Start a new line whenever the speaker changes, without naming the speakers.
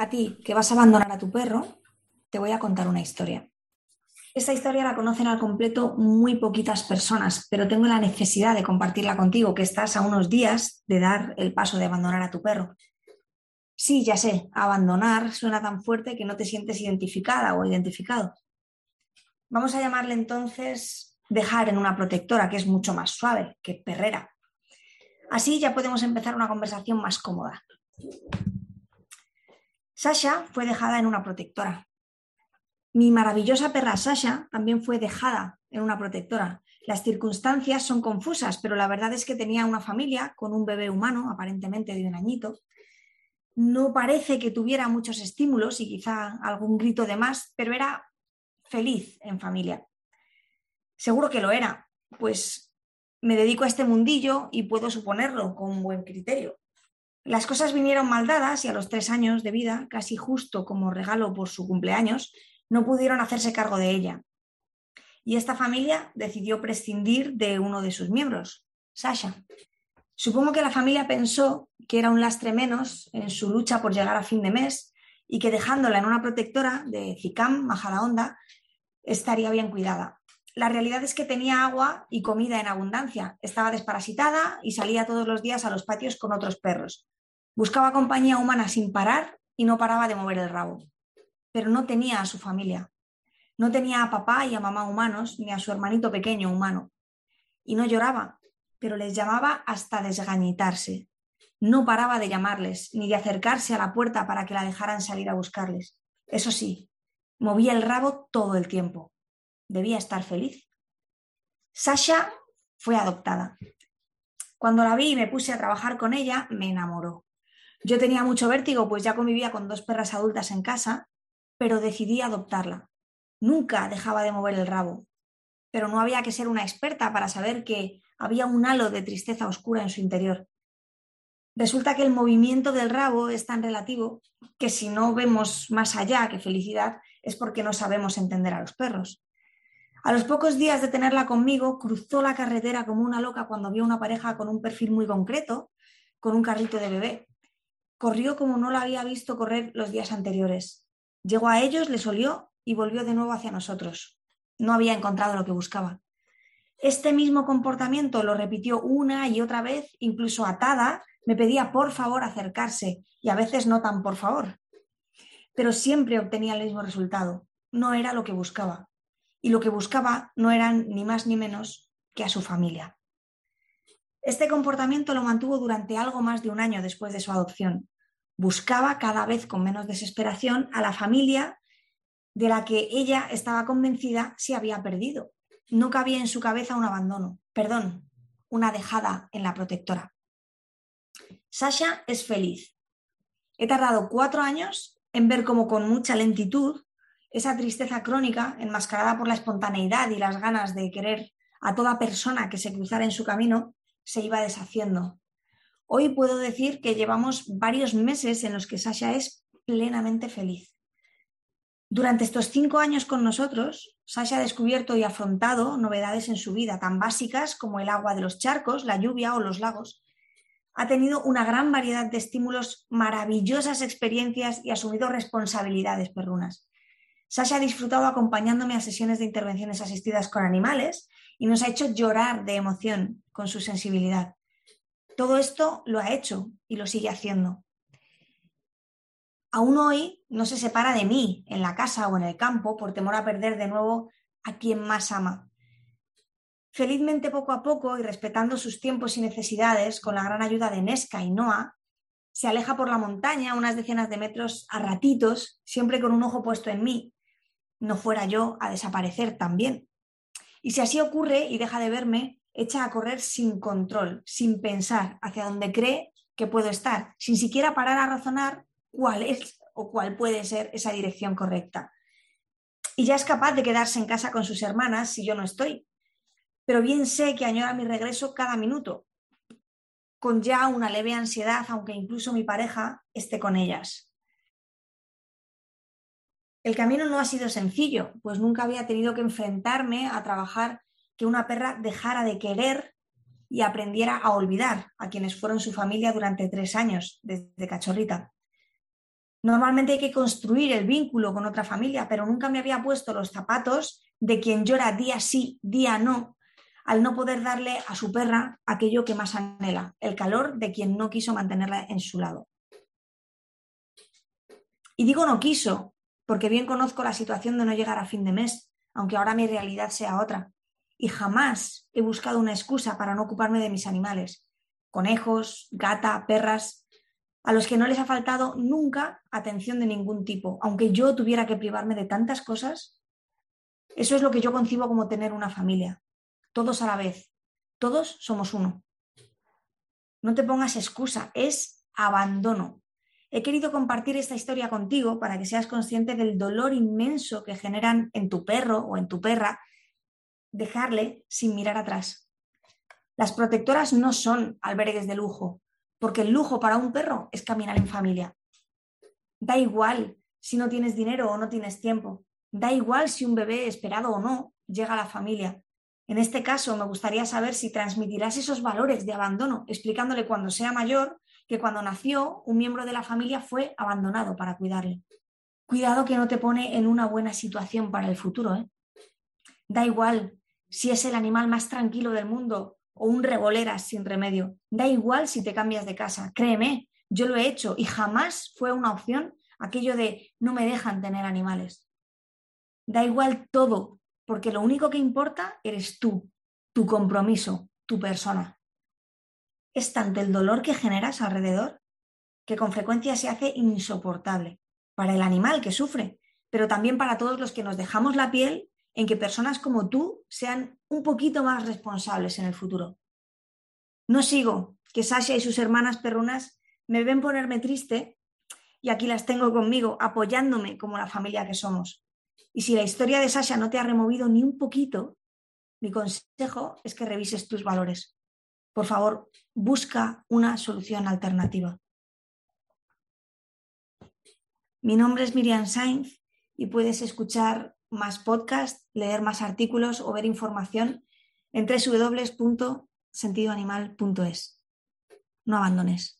A ti, que vas a abandonar a tu perro, te voy a contar una historia. Esta historia la conocen al completo muy poquitas personas, pero tengo la necesidad de compartirla contigo, que estás a unos días de dar el paso de abandonar a tu perro. Sí, ya sé, abandonar suena tan fuerte que no te sientes identificada o identificado. Vamos a llamarle entonces dejar en una protectora, que es mucho más suave que perrera. Así ya podemos empezar una conversación más cómoda. Sasha fue dejada en una protectora. Mi maravillosa perra Sasha también fue dejada en una protectora. Las circunstancias son confusas, pero la verdad es que tenía una familia con un bebé humano, aparentemente de un añito. No parece que tuviera muchos estímulos y quizá algún grito de más, pero era feliz en familia. Seguro que lo era, pues me dedico a este mundillo y puedo suponerlo con buen criterio. Las cosas vinieron mal dadas y a los tres años de vida, casi justo como regalo por su cumpleaños, no pudieron hacerse cargo de ella. Y esta familia decidió prescindir de uno de sus miembros, Sasha. Supongo que la familia pensó que era un lastre menos en su lucha por llegar a fin de mes y que dejándola en una protectora de Zicam, Majadahonda, estaría bien cuidada. La realidad es que tenía agua y comida en abundancia, estaba desparasitada y salía todos los días a los patios con otros perros. Buscaba compañía humana sin parar y no paraba de mover el rabo. Pero no tenía a su familia. No tenía a papá y a mamá humanos ni a su hermanito pequeño humano. Y no lloraba, pero les llamaba hasta desgañitarse. No paraba de llamarles ni de acercarse a la puerta para que la dejaran salir a buscarles. Eso sí, movía el rabo todo el tiempo. Debía estar feliz. Sasha fue adoptada. Cuando la vi y me puse a trabajar con ella, me enamoró. Yo tenía mucho vértigo, pues ya convivía con dos perras adultas en casa, pero decidí adoptarla. Nunca dejaba de mover el rabo, pero no había que ser una experta para saber que había un halo de tristeza oscura en su interior. Resulta que el movimiento del rabo es tan relativo que si no vemos más allá que felicidad es porque no sabemos entender a los perros. A los pocos días de tenerla conmigo, cruzó la carretera como una loca cuando vio una pareja con un perfil muy concreto, con un carrito de bebé. Corrió como no la había visto correr los días anteriores. Llegó a ellos, les olió y volvió de nuevo hacia nosotros. No había encontrado lo que buscaba. Este mismo comportamiento lo repitió una y otra vez, incluso atada, me pedía por favor acercarse y a veces no tan por favor. Pero siempre obtenía el mismo resultado. No era lo que buscaba. Y lo que buscaba no eran ni más ni menos que a su familia. Este comportamiento lo mantuvo durante algo más de un año después de su adopción. Buscaba cada vez con menos desesperación a la familia de la que ella estaba convencida se había perdido. No cabía en su cabeza un abandono, perdón, una dejada en la protectora. Sasha es feliz. He tardado cuatro años en ver cómo con mucha lentitud esa tristeza crónica, enmascarada por la espontaneidad y las ganas de querer a toda persona que se cruzara en su camino, se iba deshaciendo. Hoy puedo decir que llevamos varios meses en los que Sasha es plenamente feliz. Durante estos cinco años con nosotros, Sasha ha descubierto y afrontado novedades en su vida, tan básicas como el agua de los charcos, la lluvia o los lagos. Ha tenido una gran variedad de estímulos, maravillosas experiencias y asumido responsabilidades perrunas. Sasha ha disfrutado acompañándome a sesiones de intervenciones asistidas con animales y nos ha hecho llorar de emoción con su sensibilidad. Todo esto lo ha hecho y lo sigue haciendo. Aún hoy no se separa de mí en la casa o en el campo por temor a perder de nuevo a quien más ama. Felizmente poco a poco y respetando sus tiempos y necesidades, con la gran ayuda de Nesca y Noah, se aleja por la montaña unas decenas de metros a ratitos, siempre con un ojo puesto en mí. No fuera yo a desaparecer también. Y si así ocurre y deja de verme, echa a correr sin control, sin pensar hacia dónde cree que puedo estar, sin siquiera parar a razonar cuál es o cuál puede ser esa dirección correcta. Y ya es capaz de quedarse en casa con sus hermanas si yo no estoy. Pero bien sé que añora mi regreso cada minuto, con ya una leve ansiedad, aunque incluso mi pareja esté con ellas. El camino no ha sido sencillo, pues nunca había tenido que enfrentarme a trabajar que una perra dejara de querer y aprendiera a olvidar a quienes fueron su familia durante tres años, desde cachorrita. Normalmente hay que construir el vínculo con otra familia, pero nunca me había puesto los zapatos de quien llora día sí, día no, al no poder darle a su perra aquello que más anhela, el calor de quien no quiso mantenerla en su lado. Y digo no quiso, porque bien conozco la situación de no llegar a fin de mes, aunque ahora mi realidad sea otra. Y jamás he buscado una excusa para no ocuparme de mis animales, conejos, gata, perras, a los que no les ha faltado nunca atención de ningún tipo, aunque yo tuviera que privarme de tantas cosas. Eso es lo que yo concibo como tener una familia, todos a la vez, todos somos uno. No te pongas excusa, es abandono. He querido compartir esta historia contigo para que seas consciente del dolor inmenso que generan en tu perro o en tu perra dejarle sin mirar atrás. Las protectoras no son albergues de lujo, porque el lujo para un perro es caminar en familia. Da igual si no tienes dinero o no tienes tiempo. Da igual si un bebé esperado o no llega a la familia. En este caso, me gustaría saber si transmitirás esos valores de abandono, explicándole cuando sea mayor que cuando nació un miembro de la familia fue abandonado para cuidarle. Cuidado que no te pone en una buena situación para el futuro. ¿eh? Da igual si es el animal más tranquilo del mundo o un revolera sin remedio. Da igual si te cambias de casa. Créeme, yo lo he hecho y jamás fue una opción aquello de no me dejan tener animales. Da igual todo, porque lo único que importa eres tú, tu compromiso, tu persona. Es tanto el dolor que generas alrededor que con frecuencia se hace insoportable para el animal que sufre, pero también para todos los que nos dejamos la piel en que personas como tú sean un poquito más responsables en el futuro. No sigo que Sasha y sus hermanas perrunas me ven ponerme triste y aquí las tengo conmigo, apoyándome como la familia que somos. Y si la historia de Sasha no te ha removido ni un poquito, mi consejo es que revises tus valores. Por favor, busca una solución alternativa. Mi nombre es Miriam Sainz y puedes escuchar más podcasts, leer más artículos o ver información en www.sentidoanimal.es. No abandones.